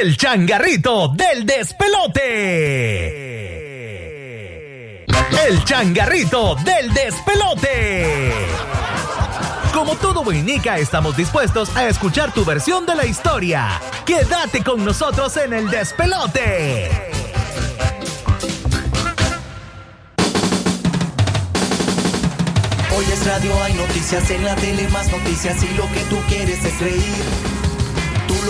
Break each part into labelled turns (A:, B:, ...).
A: el changarrito del despelote. El changarrito del despelote. Como todo Boinica, estamos dispuestos a escuchar tu versión de la historia. Quédate con nosotros en el despelote.
B: Hoy es radio, hay noticias en la tele, más noticias y lo que tú quieres es reír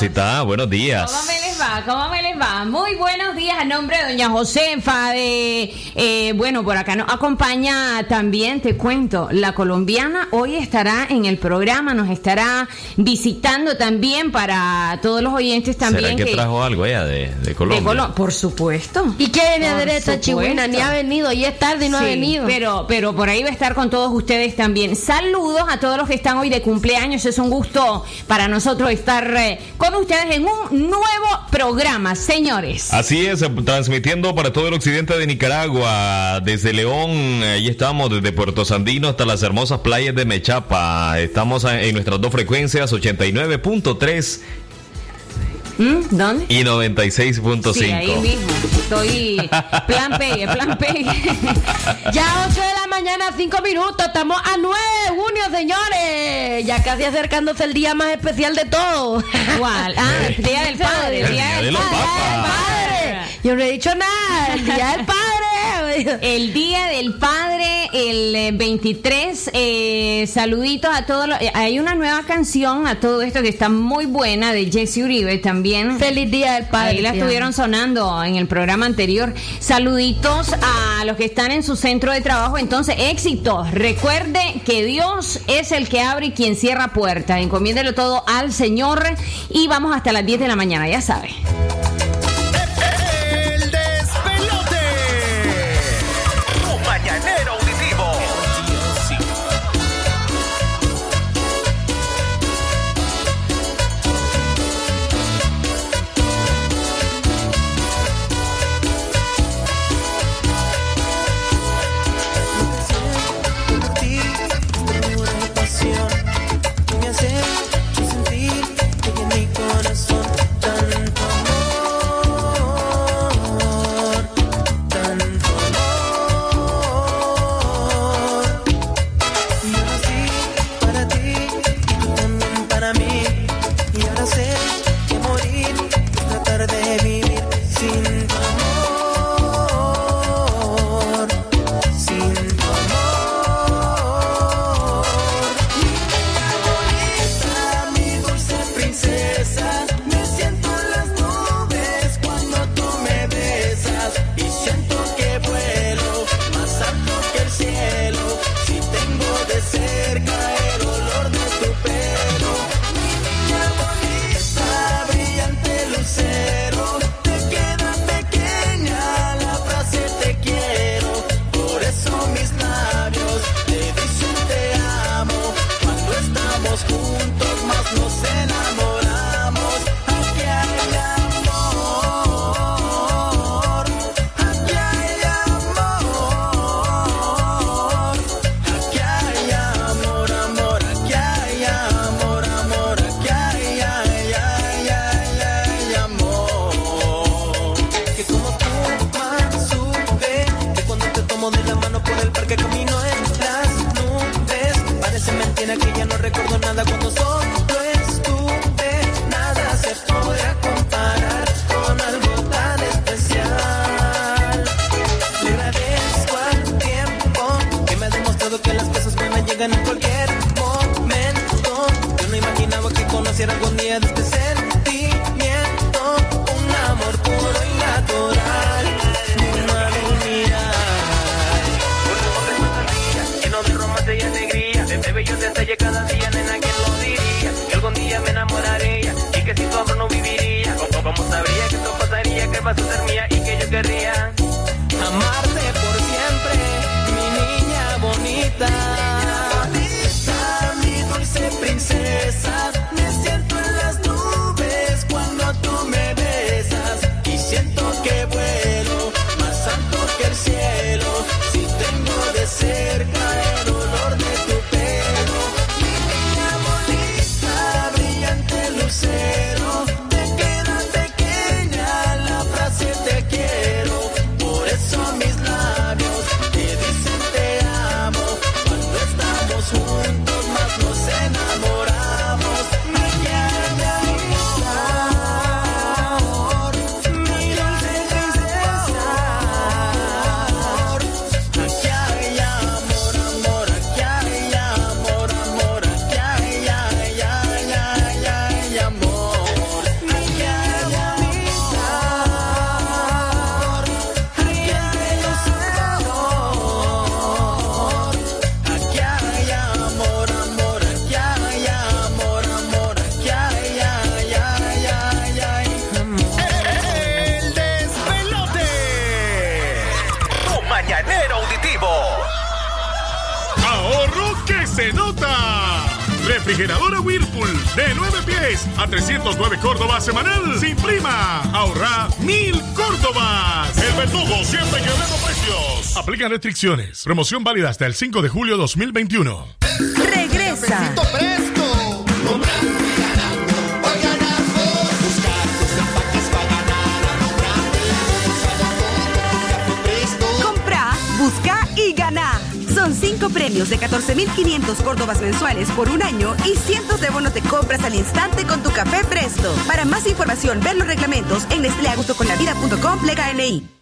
C: Rosita. Buenos días.
D: ¿Cómo me les va? ¿Cómo me les va? Muy buenos días a nombre de doña Josefa de... eh, bueno, por acá nos acompaña también, te cuento, la colombiana hoy estará en el programa, nos estará visitando también para todos los oyentes también.
C: ¿Será que, trajo algo ella de, de
D: de
C: Colombia?
D: Colo- por supuesto.
E: ¿Y qué viene a
D: supuesto.
E: Chihuahua? Ni ha venido, y es tarde y no ha venido.
D: Pero, pero por ahí va a estar con todos ustedes también. Saludos a todos los que están hoy de cumpleaños. Es un gusto para nosotros estar eh, con ustedes en un nuevo programa, señores.
C: Así es, transmitiendo para todo el occidente de Nicaragua, desde León, ahí estamos, desde Puerto Sandino hasta las hermosas playas de Mechapa. Estamos en nuestras dos frecuencias, 89.3
D: ¿Mm? ¿Dónde?
C: y 96.5.
D: Sí, ahí mismo. Estoy plan pegue, plan pegue.
E: Ya 8 de la mañana, 5 minutos. Estamos a 9 de junio, señores. Ya casi acercándose el día más especial de todo.
D: ¿Cuál? Ah, el Día del Padre. El Día
C: de
D: del Padre.
E: Yo no he dicho nada. El día del padre.
D: El Día del Padre, el eh, 23. eh, saluditos a todos. los- eh, hay una nueva canción a todo esto que está muy buena de Jesse Uribe también.
E: Feliz día del padre.
D: Ahí la estuvieron sonando en el programa anterior. Saluditos a los que están en su centro de trabajo. Entonces, éxito. Recuerde que Dios es el que abre y quien cierra puertas. Encomiéndelo todo al Señor. Y vamos hasta las 10 de la mañana, ya sabe.
F: Aplican restricciones. Promoción válida hasta el 5 de julio 2021.
G: Regresa. Compra, busca y gana. Son cinco premios de 14.500 córdobas mensuales por un año y cientos de bonos de compras al instante con tu café Presto. Para más información, ver los reglamentos en nestleagustoconlavida.com plega NI.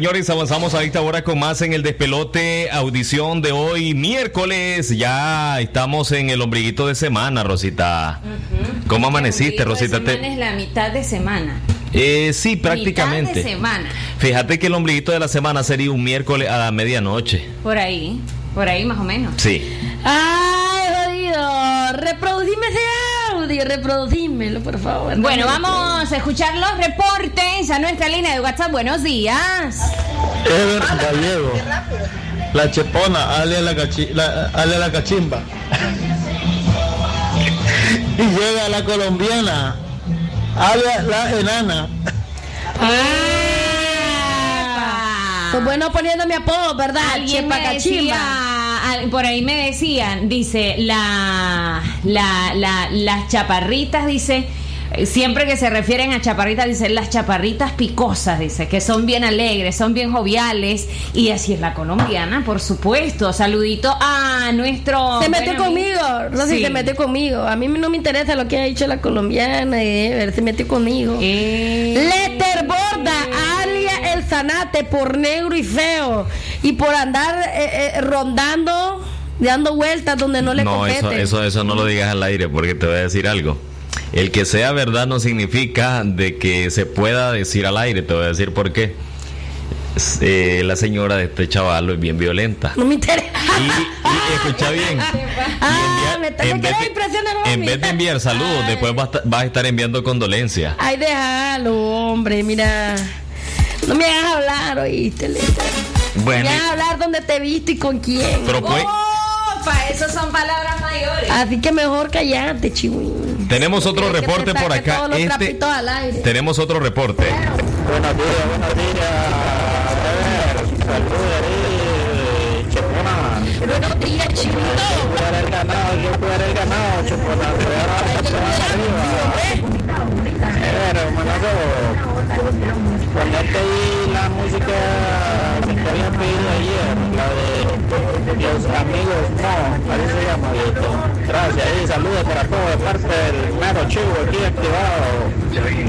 C: Señores, avanzamos a esta hora con más en el despelote, audición de hoy, miércoles. Ya estamos en el ombliguito de semana, Rosita. ¿Cómo amaneciste, Rosita?
H: Semana es la mitad de semana.
C: Eh, sí, prácticamente.
H: Mitad de semana.
C: Fíjate que el ombliguito de la semana sería un miércoles a la medianoche.
H: Por ahí, por ahí más o menos.
C: Sí.
E: Ay, jodido. Reproducime ese audio, reproducímelo, por favor.
H: Bueno, vamos a escuchar los reportes a nuestra línea de WhatsApp. Buenos días.
I: Ever Gallego. La chepona, ale la, cachi- la, ale la cachimba. y llega la colombiana, ale la enana.
E: Pues bueno, poniendo mi apodo, ¿verdad?
H: Alguien
E: Chepa
H: me decía, al- por ahí me decían, dice, la, la, la, las chaparritas, dice, siempre que se refieren a chaparritas, dice, las chaparritas picosas, dice, que son bien alegres, son bien joviales, y así es la colombiana, por supuesto. Saludito a nuestro...
E: Se metió
H: buen amigo.
E: conmigo, Rosy,
H: Sí.
E: se metió conmigo. A mí no me interesa lo que ha dicho la colombiana, y Ever, se metió conmigo.
H: Eh.
E: Letter Borda, alia el zanate por negro y feo. Y por andar eh, eh, rondando, dando vueltas donde no le
C: No,
E: compete.
C: eso, eso, eso no lo digas al aire porque te voy a decir algo. El que sea verdad no significa de que se pueda decir al aire. Te voy a decir por qué. Eh, la señora de este chavalo es bien violenta.
E: No me interesa.
C: Y escucha bien.
E: Ah, me está
C: en vez de-
E: impresionado.
C: En vez de enviar saludos, después vas, a- vas a estar enviando condolencias.
E: Ay, déjalo, hombre, mira. No me hagas hablar, oíste.
C: Bueno,
E: Me hagas hablar dónde te viste y con quién.
C: pero pues,
H: Opa, esas son palabras mayores.
E: Así que mejor callate, chihuín.
C: Tenemos otro reporte por acá. Este,
E: trapitos al aire.
C: tenemos otro reporte.
I: Buenos días, buenos días. Saludos ahí, chepona.
E: Buenos días, chivito.
I: Cuidar el ganado, yo cuidar el ganado, chepona. Arriba. Ever, hermanazo, ponerte ahí la música que te habían pedido ayer, la de los amigos, no, así se llama, viejito. Gracias, y saludos para todos de parte del mero chivo aquí activado,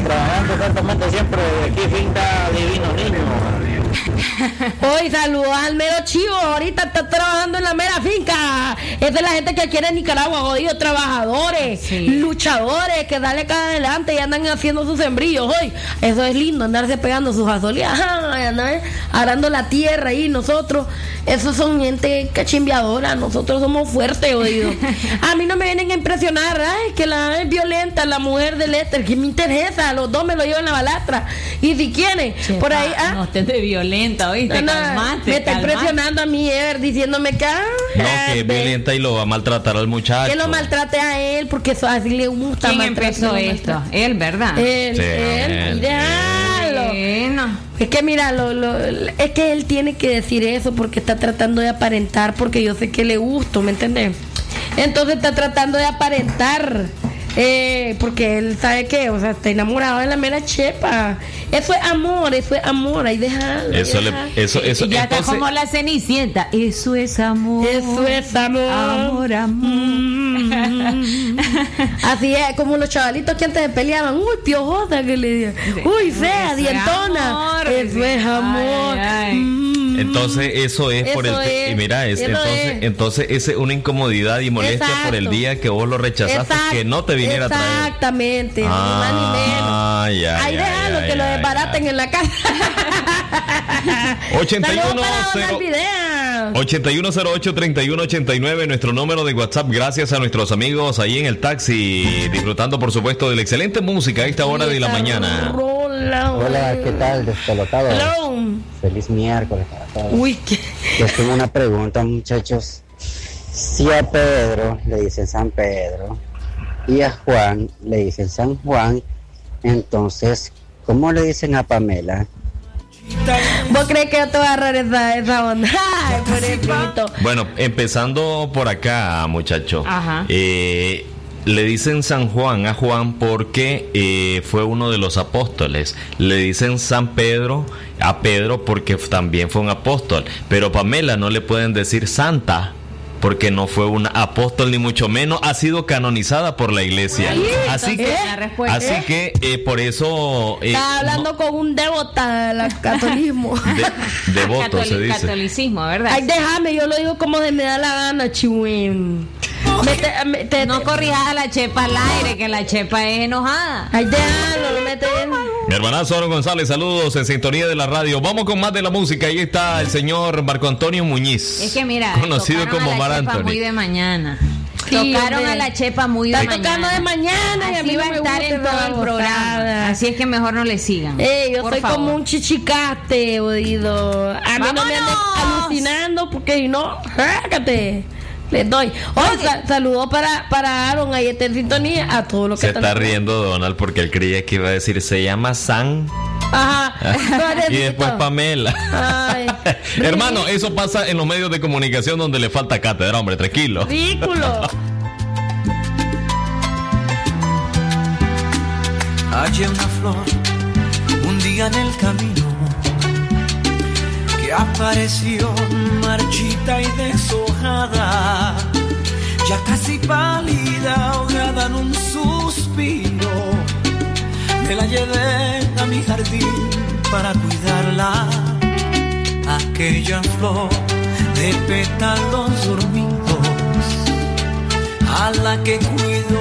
I: trabajando fuertemente siempre aquí, finca Divino Niño.
E: Hoy saludos al mero chivo. Ahorita está trabajando en la mera finca. Es de la gente que quiere Nicaragua, jodidos trabajadores, luchadores, que dale cada adelante y andan haciendo sus sembrillos. Hoy, eso es lindo, andarse pegando sus azoleas, andar arando la tierra ahí. Nosotros, esos son gente cachimbiadora. Nosotros somos fuertes, oído. A mí no me vienen a impresionar. Ay, que la es violenta, la mujer de Lester. que me interesa? Los dos me lo llevan la balastra. Y si quieren, por ahí. ah,
H: No estés de violenta, ¿oíste?
E: no, no,
H: calmate,
E: me está
H: calmate.
E: impresionando a mí, Ever, diciéndome que, ah,
C: No, que es violenta y lo va a maltratar al muchacho.
E: que lo maltrate a él, porque eso así le gusta
H: ¿Quién empezó esto? Él, ¿verdad?
E: Él,
C: Sí,
E: él.
H: Bueno.
E: Es que mira, lo, lo- es que él tiene que decir eso porque está tratando de aparentar, porque yo sé que le gusto, ¿me entiendes? Entonces está tratando de aparentar. Eh, porque él sabe que, o sea, está enamorado de la mera chepa. Eso es amor, eso es amor, ahí déjalo.
C: Eso, le,
E: déjalo.
C: eso, eso,
H: ya está
C: entonces-
H: como la cenicienta. Eso es amor.
E: Eso es amor.
H: Amor,
E: Mm. Así es, como los chavalitos que antes se peleaban. Uy, piojosa que le digan. Uy, fea,
H: Eso es
E: dientona.
H: amor.
E: Eso es amor.
H: Ay, ay.
E: Mm.
C: Entonces eso es por el
E: es,
C: y mira es, entonces
E: es.
C: entonces es una incomodidad y molestia por el día que vos lo rechazaste que no te viniera a traer.
E: Exactamente, ni más ni menos.
C: Ah, ya,
E: Ahí
C: ya,
E: déjalo
C: ya,
E: que lo desbaraten en la casa.
C: 81
E: Saludos para
C: cero-
E: Donald Videa.
C: 8108-3189, nuestro número de WhatsApp. Gracias a nuestros amigos ahí en el taxi, disfrutando por supuesto de la excelente música a esta hora de la mañana.
J: Hola, ¿qué tal? Despelotado.
E: Hello.
J: Feliz miércoles para todos.
E: Uy, qué.
J: Les tengo una pregunta, muchachos. Si a Pedro le dicen San Pedro y a Juan le dicen San Juan, entonces, ¿cómo le dicen a Pamela?
E: ¿Vos crees que yo te voy a agarrar esa, esa onda? Ay, pobrecito.
C: Bueno, empezando por acá, muchacho.
H: Ajá.
C: Eh, le dicen San Juan a Juan porque eh, fue uno de los apóstoles. Le dicen San Pedro a Pedro porque también fue un apóstol. Pero Pamela no le pueden decir Santa porque no fue un apóstol ni mucho menos, ha sido canonizada por la iglesia. Así que, así que eh, por eso eh,
E: Está hablando con un devota del catolicismo.
C: de- devoto se dice.
H: catolicismo, ¿verdad?
E: Ay, déjame, yo lo digo como de me da la gana, chihuín. Mete-
H: no corrijas a la chepa al aire, que la chepa es enojada.
E: Ay, déjalo, lo mete bien.
C: Mi hermanazo Aaron González, saludos en sintonía de la radio. Vamos con más de la música. Ahí está el señor Marco Antonio Muñiz.
H: Es que mira,
C: conocido
H: tocaron
C: como
H: a la
C: Mar
H: chepa
C: Anthony.
H: muy de mañana.
E: Sí,
H: tocaron
E: hombre.
H: a la chepa muy de
E: Está
H: mañana.
E: tocando de mañana y a mí
H: Así
E: no
H: va a estar en todo el programa. Así es que mejor no le sigan.
E: Eh, yo
H: Por
E: soy
H: favor.
E: como un chichicaste, oído. A mí no me
H: ¡Vámonos!
E: alucinando porque si no, sácate. Les doy. Hoy sa- saludo para, para Aaron, ahí está en sintonía, a todos los que
C: Se está riendo Donald porque él creía que iba a decir se llama San
E: Ajá.
C: y después Pamela.
E: Ay,
C: Hermano, eso pasa en los medios de comunicación donde le falta cátedra, hombre, tranquilo.
E: ridículo.
K: Hallé una flor un día en el camino apareció marchita y deshojada, ya casi pálida, ahogada en un suspiro. Me la llevé a mi jardín para cuidarla, aquella flor de pétalos dormidos, a la que cuido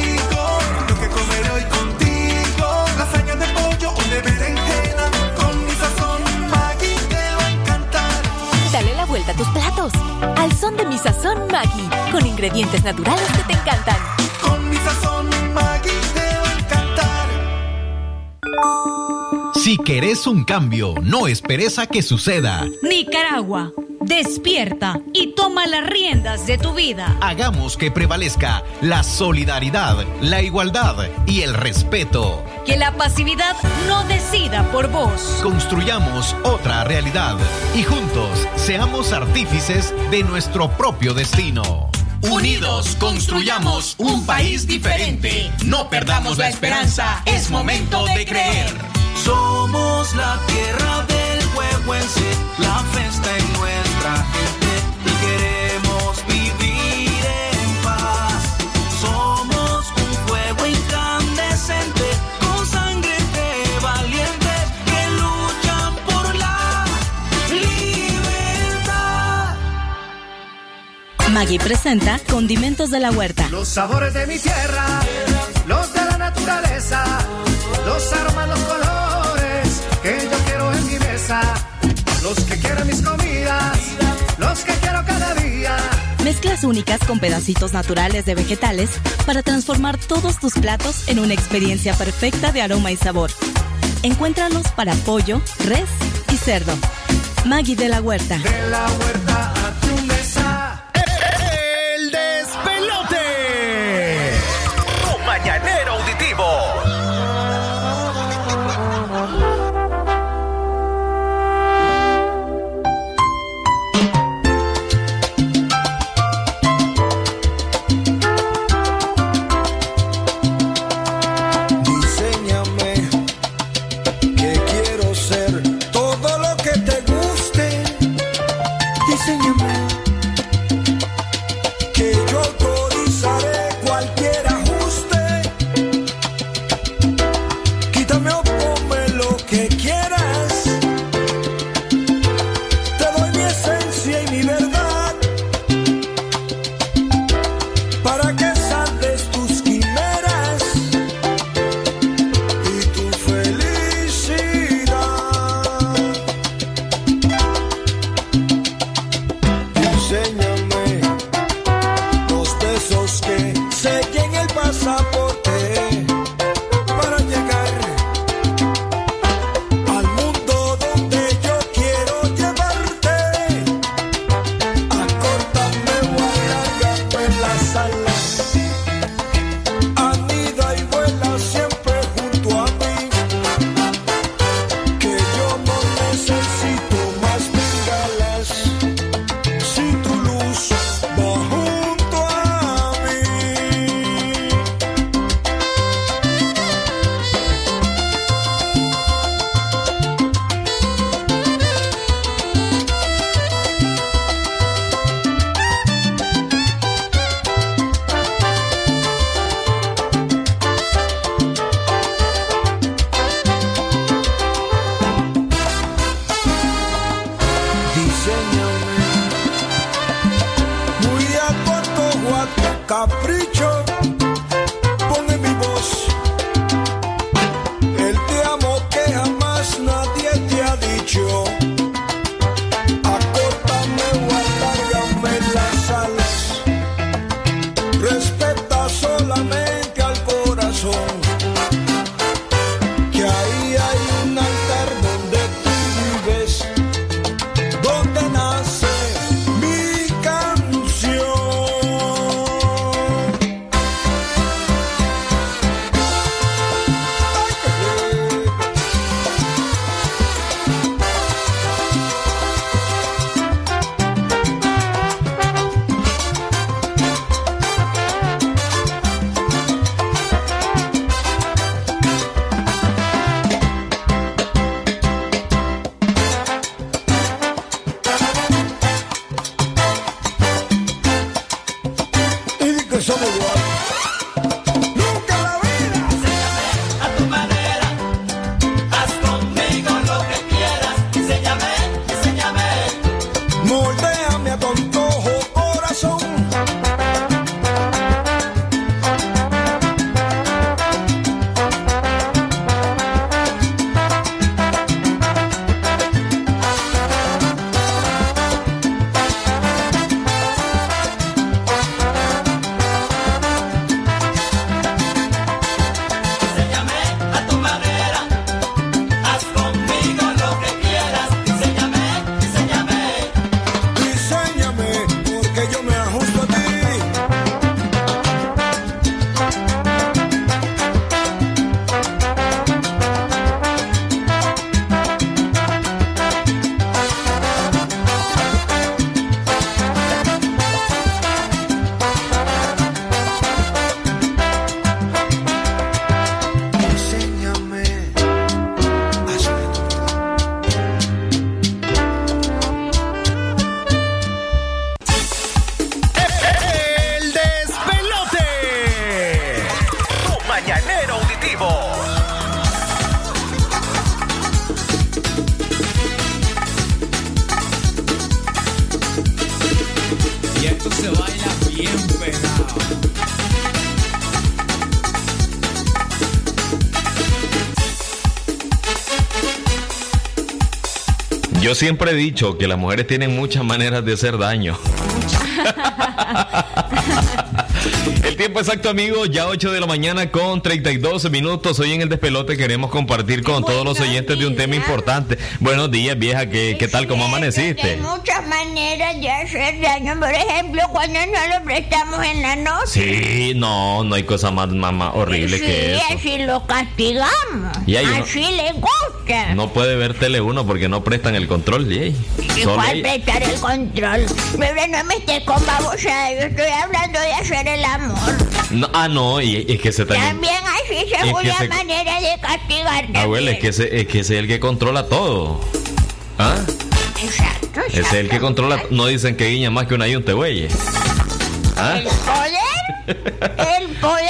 L: vuelta a tus platos. Al son de mi sazón Maggi, con ingredientes naturales que te encantan.
M: Con mi sazón Maggi te va a encantar.
A: Si querés un cambio, no esperes a que suceda.
N: Nicaragua, despierta y toma las riendas de tu vida.
A: Hagamos que prevalezca la solidaridad, la igualdad y el respeto.
N: Que la pasividad no decida por vos.
A: Construyamos otra realidad y juntos seamos artífices de nuestro propio destino. Unidos construyamos un país diferente. No perdamos la esperanza, es momento de creer.
M: Somos la tierra del huehuense, la festa en nuestra gente y queremos vivir en paz. Somos un fuego incandescente con sangre de valientes que luchan por la libertad.
L: Maggi presenta Condimentos de la Huerta.
M: Los sabores de mi tierra, los de la naturaleza, los aromas, los colores que yo quiero en mi mesa, los que quiero mis comidas,
L: Mezclas únicas con pedacitos naturales de vegetales para transformar todos tus platos en una experiencia perfecta de aroma y sabor. Encuéntralos para pollo, res y cerdo. Maggi de la Huerta.
M: De la huerta
C: siempre he dicho que las mujeres tienen muchas maneras de hacer daño. El tiempo exacto, amigos, ya 8 de la mañana con 32 minutos. Hoy en el despelote queremos compartir con todos los oyentes de un tema importante. Buenos días, vieja, ¿qué, qué tal? ¿Cómo amaneciste?
O: Hay muchas maneras de hacer daño. Por ejemplo, cuando no lo prestamos en la noche.
C: Sí, no, no hay cosa más, más, más horrible
O: Sí,
C: que eso.
O: así lo castigamos.
C: Y hay uno-
O: así le
C: No puede ver Tele 1 porque no prestan el control,
O: Igual
C: ahí-
O: prestar el control. Pero no me estés con babosada. Yo estoy hablando de hacer el amor.
C: No, ah, no, y es que se también.
O: También así
C: Es
O: se
C: que
O: una
C: se-
O: manera de castigar.
C: Abuela, es que ese, es que ese es el que controla todo. ¿Ah?
O: Exacto,
C: Ese es el que controla. No dicen que guiña más que una yunte, güey. ¿Ah?
O: El poder, el poder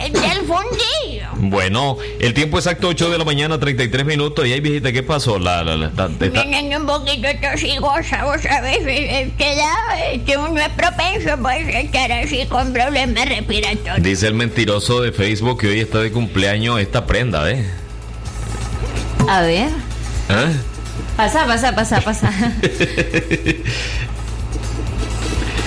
O: eh, del fundillo.
C: Bueno, el tiempo exacto 8 de la mañana, 33 minutos. Y ahí, viejita, ¿qué pasó? La, la, la- está- está-
O: un poquito tosigosa, vos sabés, eh, que da, este, uno es propenso pues, a estar así con problemas respiratorios.
C: Dice el mentiroso de Facebook que hoy está de cumpleaños esta prenda, ¿eh?
H: A ver.
C: ¿Ah?
H: Pasa, pasa, pasa, pasa.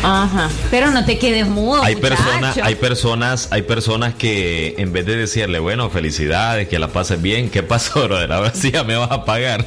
H: Ajá. Pero no te quedes mudo,
C: Hay
H: muchacho.
C: personas, hay personas, hay personas que en vez de decirle, bueno, felicidades, que la pases bien, ¿qué pasó, brother? Ahora sí ya me vas a pagar.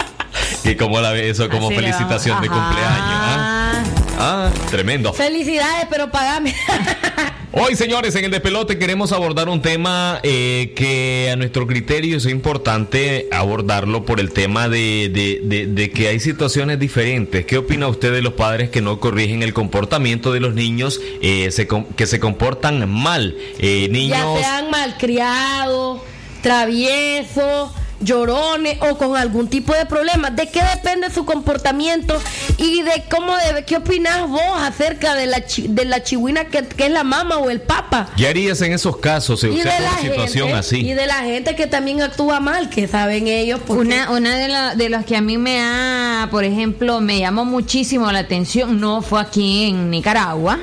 C: y como la ve eso como
E: Así
C: felicitación de cumpleaños. ¿ah? Ah, tremendo.
E: Felicidades, pero pagame.
C: Hoy, señores, en el despelote queremos abordar un tema eh, que a nuestro criterio es importante abordarlo por el tema de, de- de- de que hay situaciones diferentes. ¿Qué opina usted de los padres que no corrigen el comportamiento de los niños eh, se que se comportan mal? Eh, niños.
E: Ya sean malcriados, traviesos, llorones o con algún tipo de problema. ¿De qué depende su comportamiento y de cómo debe? ¿Qué opinas vos acerca de la chi- de la chihuina que, que es la mamá o el papa?
C: ¿Qué harías en esos casos si
E: Y
C: usted
E: de
C: ve
E: la
C: una situación
E: gente,
C: así?
E: y de la gente que también actúa mal, que saben ellos. porque-
H: Una, una de, la- de las que a mí me ha, por ejemplo, me llamó muchísimo la atención, no fue aquí en Nicaragua,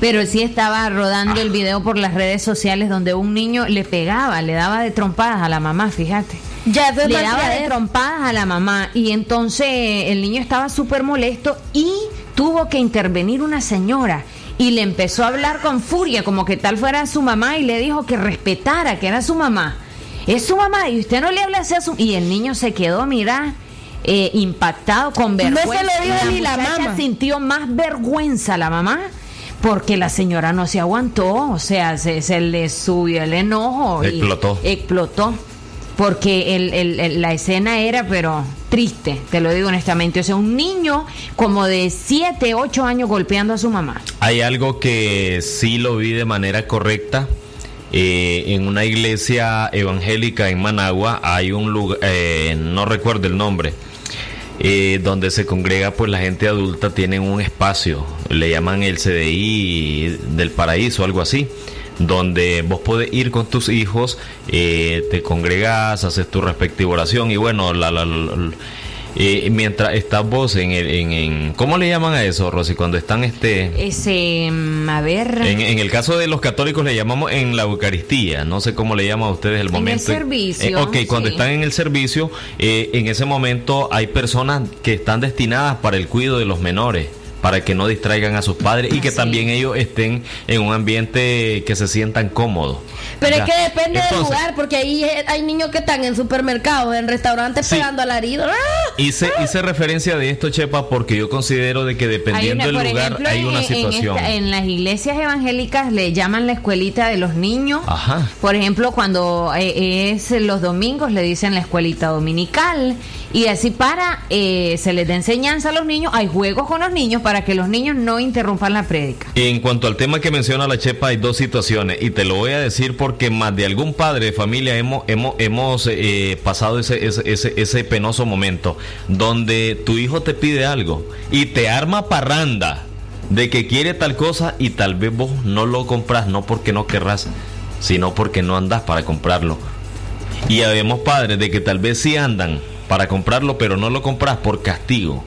H: pero sí estaba rodando el video por las redes sociales donde un niño le pegaba, le daba de trompadas a la mamá, fíjate.
E: Ya,
H: le daba de trompadas a la mamá y entonces el niño estaba súper molesto y tuvo que intervenir una señora y le empezó a hablar con furia como que tal fuera su mamá y le dijo que respetara que era su mamá. Es su mamá y usted no le habla así a su... Y el niño se quedó, mira, eh, impactado, con
E: No se
H: vergüenza.
E: lo dijo ni la
H: muchacha
E: mamá.
H: sintió más vergüenza la mamá porque la señora no se aguantó, o sea, se, se le subió el enojo. y
C: Explotó.
H: Porque el- la escena era, pero triste, te lo digo honestamente. O sea, un niño como de 7, 8 años golpeando a su mamá.
C: Hay algo que sí lo vi de manera correcta. Eh, en una iglesia evangélica en Managua hay un lugar, eh, no recuerdo el nombre, eh, donde se congrega pues la gente adulta, tienen un espacio, le llaman el CDI del paraíso, algo así, donde vos podés ir con tus hijos, eh, te congregas, haces tu respectiva oración y bueno, la, la- eh, mientras estás vos en, el, en, en- ¿cómo le llaman a eso, Rosy? Cuando están este...
H: Ese, mm, a ver.
C: En, en el caso de los católicos le llamamos en la Eucaristía, no sé cómo le llaman a ustedes el
H: el
C: momento.
H: servicio,
C: Eh, ok, cuando están en el servicio, eh, en ese momento hay personas que están destinadas para el cuidado de los menores para que no distraigan a sus padres y que también ellos estén en un ambiente que se sientan cómodos.
E: Pero
C: Ya.
E: es que depende del lugar, porque ahí hay niños que están en supermercados, en restaurantes
C: Sí.
E: pegando alarido. ¡Ah!
C: Hice, hice referencia de esto, Chepa, porque yo considero de que dependiendo
H: una-
C: del lugar
H: ejemplo,
C: hay una
H: en
C: situación.
H: esta- en las iglesias evangélicas le llaman la escuelita de los niños.
C: Ajá.
H: Por ejemplo, cuando eh, es los domingos le dicen la escuelita dominical y así para eh, se les da enseñanza a los niños, hay juegos con los niños para que los niños no interrumpan la prédica.
C: En cuanto al tema que menciona la Chepa, hay dos situaciones y te lo voy a decir porque más de algún padre de familia hemos, hemos, hemos eh, pasado ese, ese, ese, ese penoso momento donde tu hijo te pide algo y te arma parranda de que quiere tal cosa y tal vez vos no lo compras, no porque no querrás, sino porque no andas para comprarlo. Y habemos padres de que tal vez sí andan para comprarlo, pero no lo compras por castigo.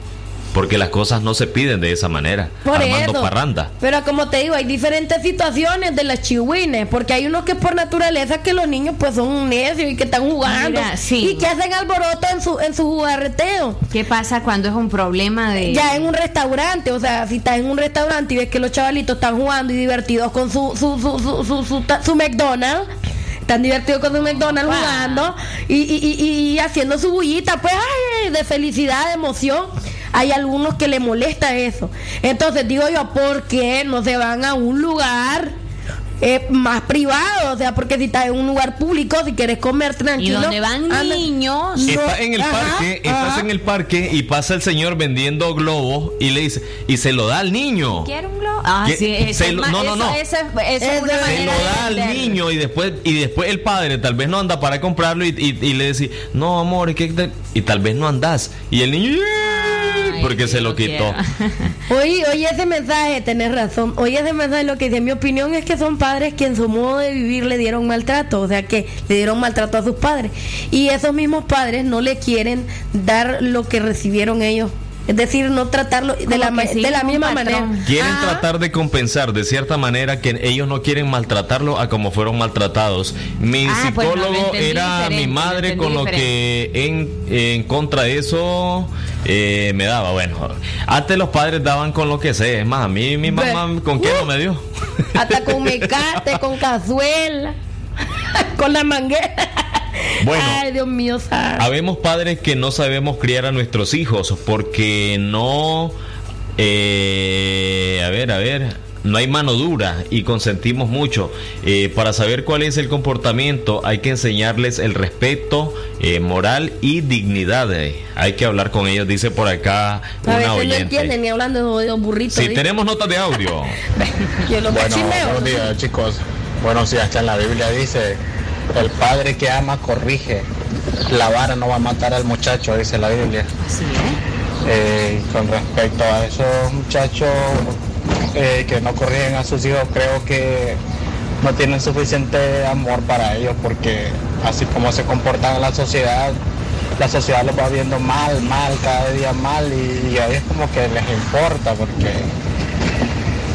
C: Porque las cosas no se piden de esa manera.
E: Por
C: armando
E: eso.
C: parranda.
E: Pero como te digo, hay diferentes situaciones de las chihuines, porque hay unos que por naturaleza que los niños pues son necios y que están jugando
H: Mira, sí.
E: y que hacen alboroto en su en su jugarreteo.
H: ¿Qué pasa cuando es un problema de
E: Ya en un restaurante, o sea, si estás en un restaurante y ves que los chavalitos están jugando y divertidos con su su su su, su, su, ta- su McDonald's, están divertidos con su McDonald's jugando y, y, y, y haciendo su bullita, pues ay, de felicidad, de emoción. Hay algunos que le molesta eso. Entonces digo yo, ¿por qué no se van a un lugar eh, más privado? O sea, porque si estás en un lugar público, si quieres comer tranquilo.
H: donde van
E: anda-
H: niños.
E: No,
C: Estás en el
E: ajá,
C: parque, estás en el parque y pasa el señor vendiendo globos y le dice, y se lo da al niño.
H: ¿Quiero un globo? Ah,
C: ¿Qué?
H: sí, eso
C: Se
H: es
C: lo-
H: ma-
C: no, no,
H: eso-
C: no.
H: Eso, es- eso es una
C: Se lo da al niño y después y después el padre tal vez no anda para comprarlo y, y- y le dice, no amor, te-" y tal vez no andas. Y el niño, Porque se lo quitó.
E: Oye, oye ese mensaje, tenés razón. Oye ese mensaje, lo que dice mi opinión es que son padres que en su modo de vivir le dieron maltrato, o sea que le dieron maltrato a sus padres. Y esos mismos padres no le quieren dar lo que recibieron ellos. Es decir, no tratarlo de la,
H: sí,
E: de la misma
H: patrón.
E: manera.
C: Quieren tratar de compensar de cierta manera que ellos no quieren maltratarlo a como fueron maltratados. Mi
H: Ah, pues
C: psicólogo era mi madre con lo que en, en contra de eso eh, me daba. Bueno, antes los padres daban con lo que sé. Es más, a mí mi mamá con qué no me dio.
E: Hasta con mecate, con cazuela, con la manguera.
C: Bueno.
E: Ay, Dios mío.
C: Habemos padres que no sabemos criar a nuestros hijos porque no, eh, a ver, a ver, no hay mano dura y consentimos mucho. Eh, para saber cuál es el comportamiento hay que enseñarles el respeto eh, moral y dignidad. eh. Hay que hablar con ellos, dice por acá
E: A
C: una
E: veces no
C: oyente.
E: entienden ni hablando de burritos.
C: Si tenemos notas de audio.
E: Yo lo
I: Bueno, buenos días chicos. Bueno, si hasta en la Biblia dice, el padre que ama corrige. La vara no va a matar al muchacho, dice la Biblia.
H: Así
I: Eh, con respecto a esos muchachos eh, que no corrigen a sus hijos, creo que no tienen suficiente amor para ellos porque así como se comportan en la sociedad, la sociedad los va viendo mal, mal, cada día mal y, y a ellos como que les importa porque...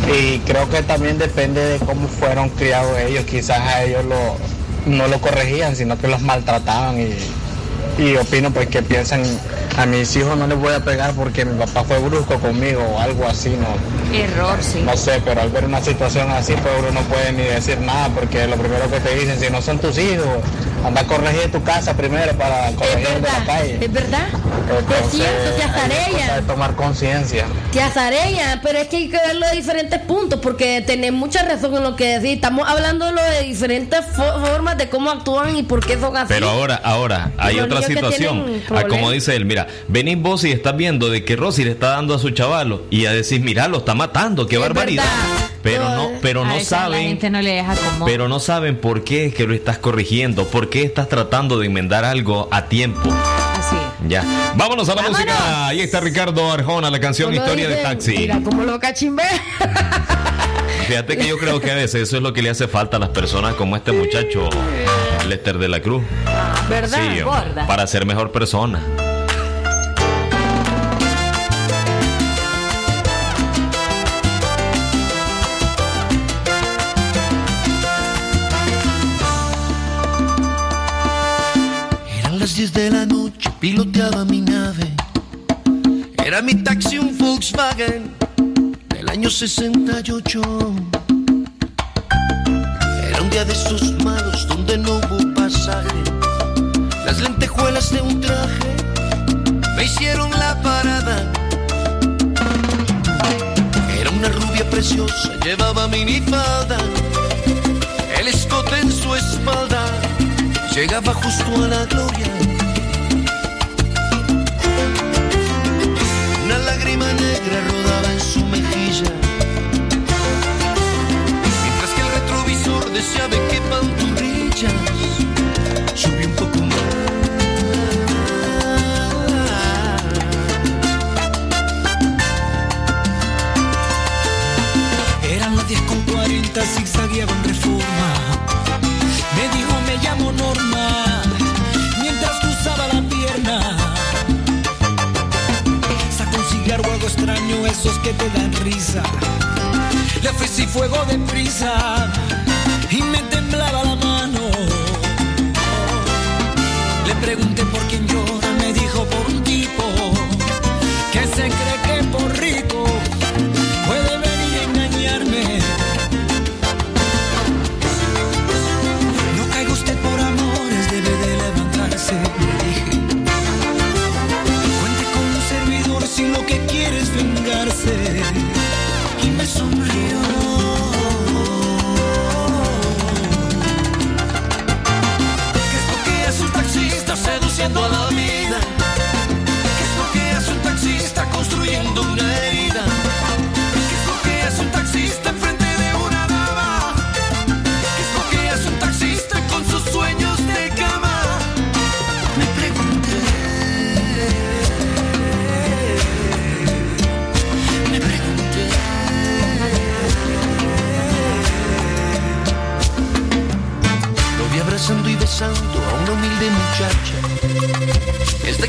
I: Y creo que también depende de cómo fueron criados ellos, quizás a ellos lo, no lo corregían, sino que los maltrataban y, y opino pues que piensan a mis hijos no les voy a pegar porque mi papá fue brusco conmigo o algo así, no,
H: Error, sí.
I: no sé, pero al ver una situación así pues uno no puede ni decir nada porque lo primero que te dicen, si no son tus hijos, anda a corregir tu casa primero para corregir el de la calle.
E: Es verdad. es cierto, te azarella.
I: de tomar conciencia.
E: Te azarella, pero es que hay que verlo de diferentes puntos, porque tenés mucha razón en lo que decís. Estamos hablando de lo de diferentes fo- formas de cómo actúan y por qué son así.
C: Pero ahora, ahora, hay otra situación. Ah, como dice él, mira, venís vos y estás viendo de que Rosy le está dando a su chavalo y a decir, mira, lo está matando, qué barbaridad. Pero no, pero no
H: La
C: saben,
H: gente no le deja como.
C: pero no saben por qué es que lo estás corrigiendo, por qué estás tratando de enmendar algo a tiempo.
H: Así.
C: Ya. Vámonos a la música. Ahí está Ricardo Arjona, la canción Historia de Taxi.
E: Mira cómo lo cachimbe.
C: Fíjate que yo creo que a veces eso es lo que le hace falta a las personas como este muchacho, Lester de la Cruz.
E: ¿Verdad?
C: Sí, para ser mejor persona.
P: Las 10 de la noche, piloteaba mi nave. Era mi taxi un Volkswagen del año 68. Era un día de esos malos donde no hubo pasaje. Las lentejuelas de un traje me hicieron la parada. Era una rubia preciosa, llevaba minifalda, el escote en su espalda llegaba justo a la gloria. Una lágrima negra rodaba en su mejilla, mientras que el retrovisor deseaba que pantorrillas subió un poco más.
K: Eran las 10 con 40, zigzagueaba que te dan risa. Le ofrecí fuego de prisa y me temblaba la mano. Le pregunté por quién llora, me dijo por un tipo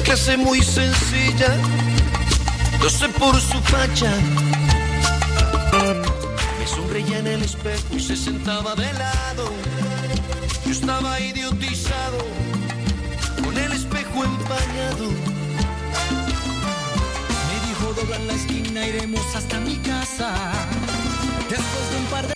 P: clase muy sencilla, lo sé por su facha. Me sonreía en el espejo y se sentaba de lado. Yo estaba idiotizado, con el espejo empañado.
K: Me dijo dobla en la esquina, iremos hasta mi casa. Después de un par de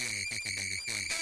I: Feliz día,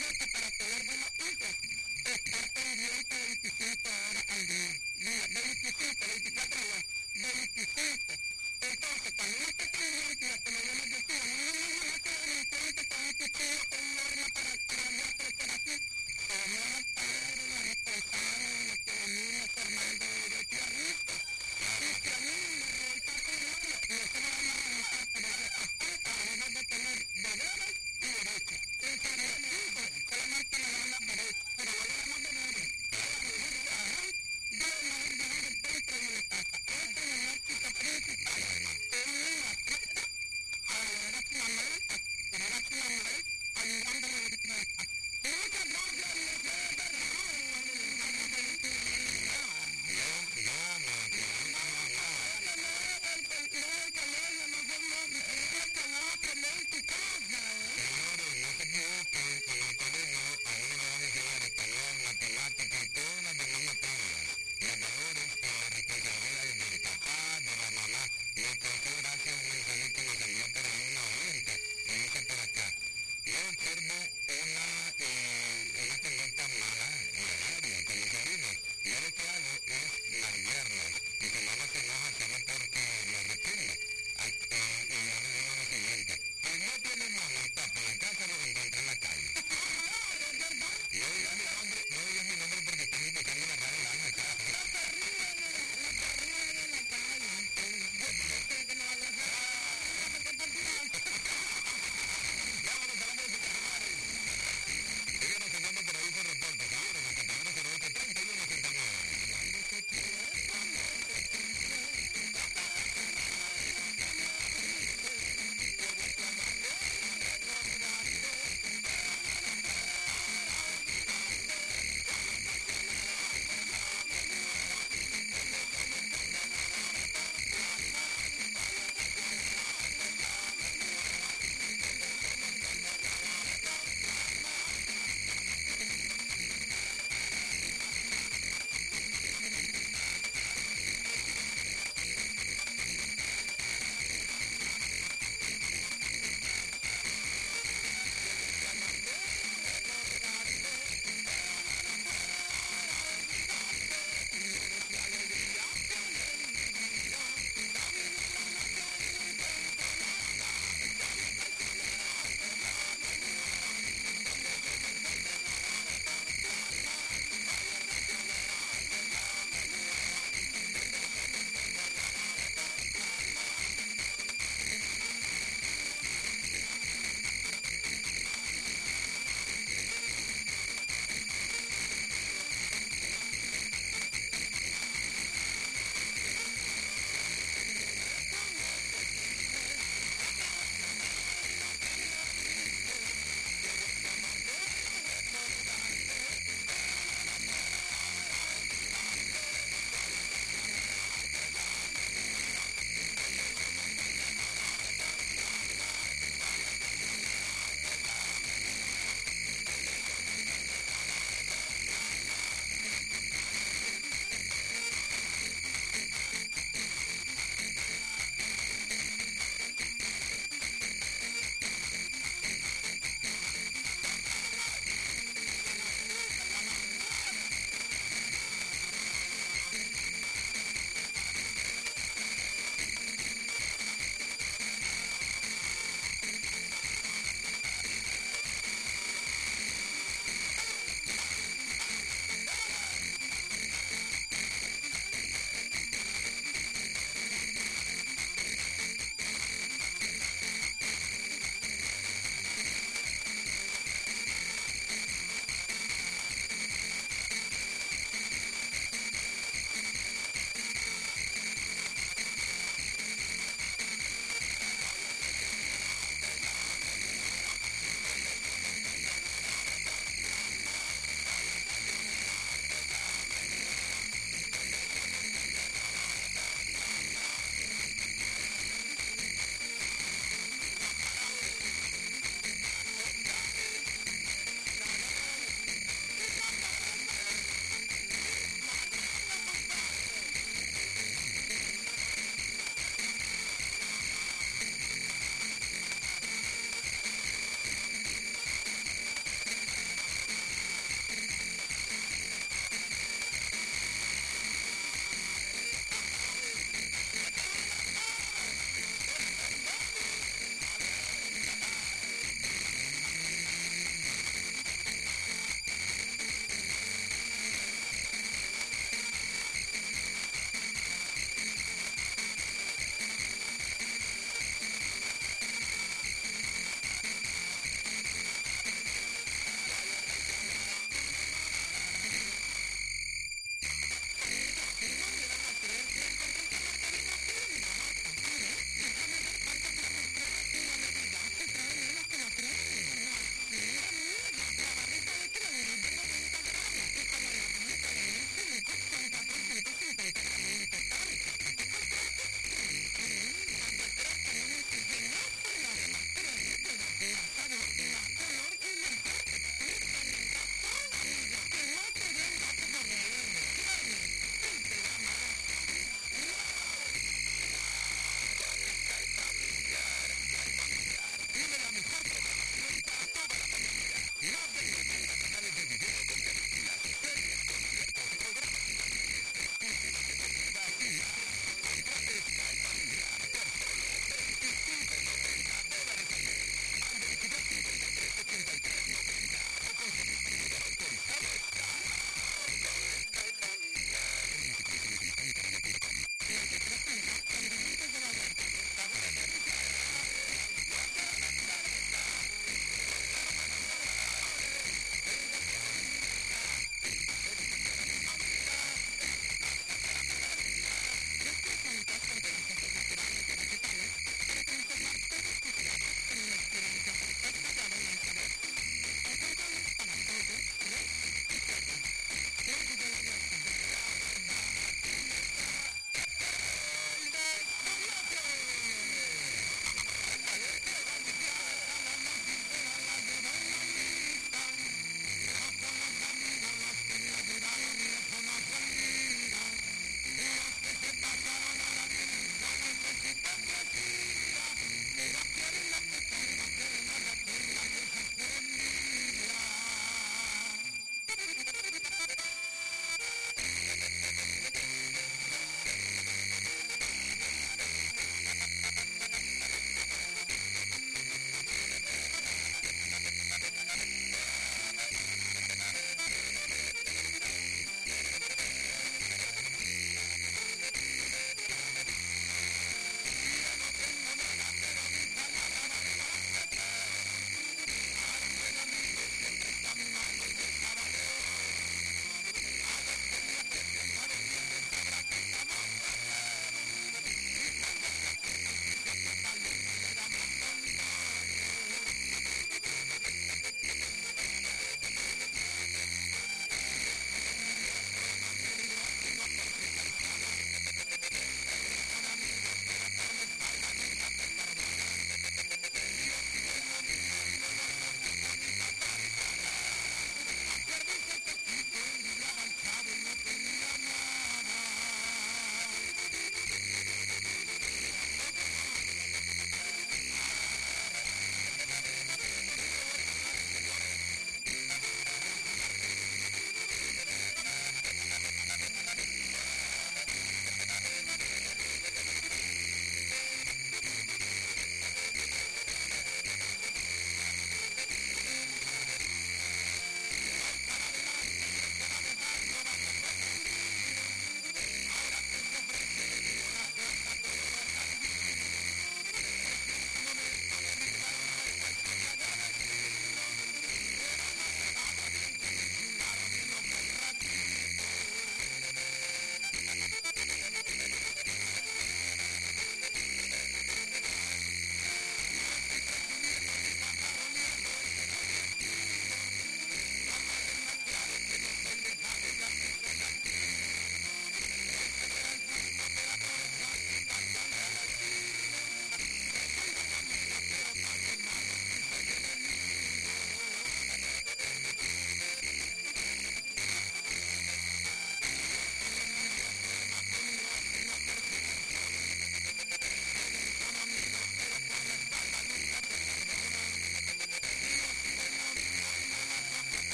I: secreto para tener buenos hijos?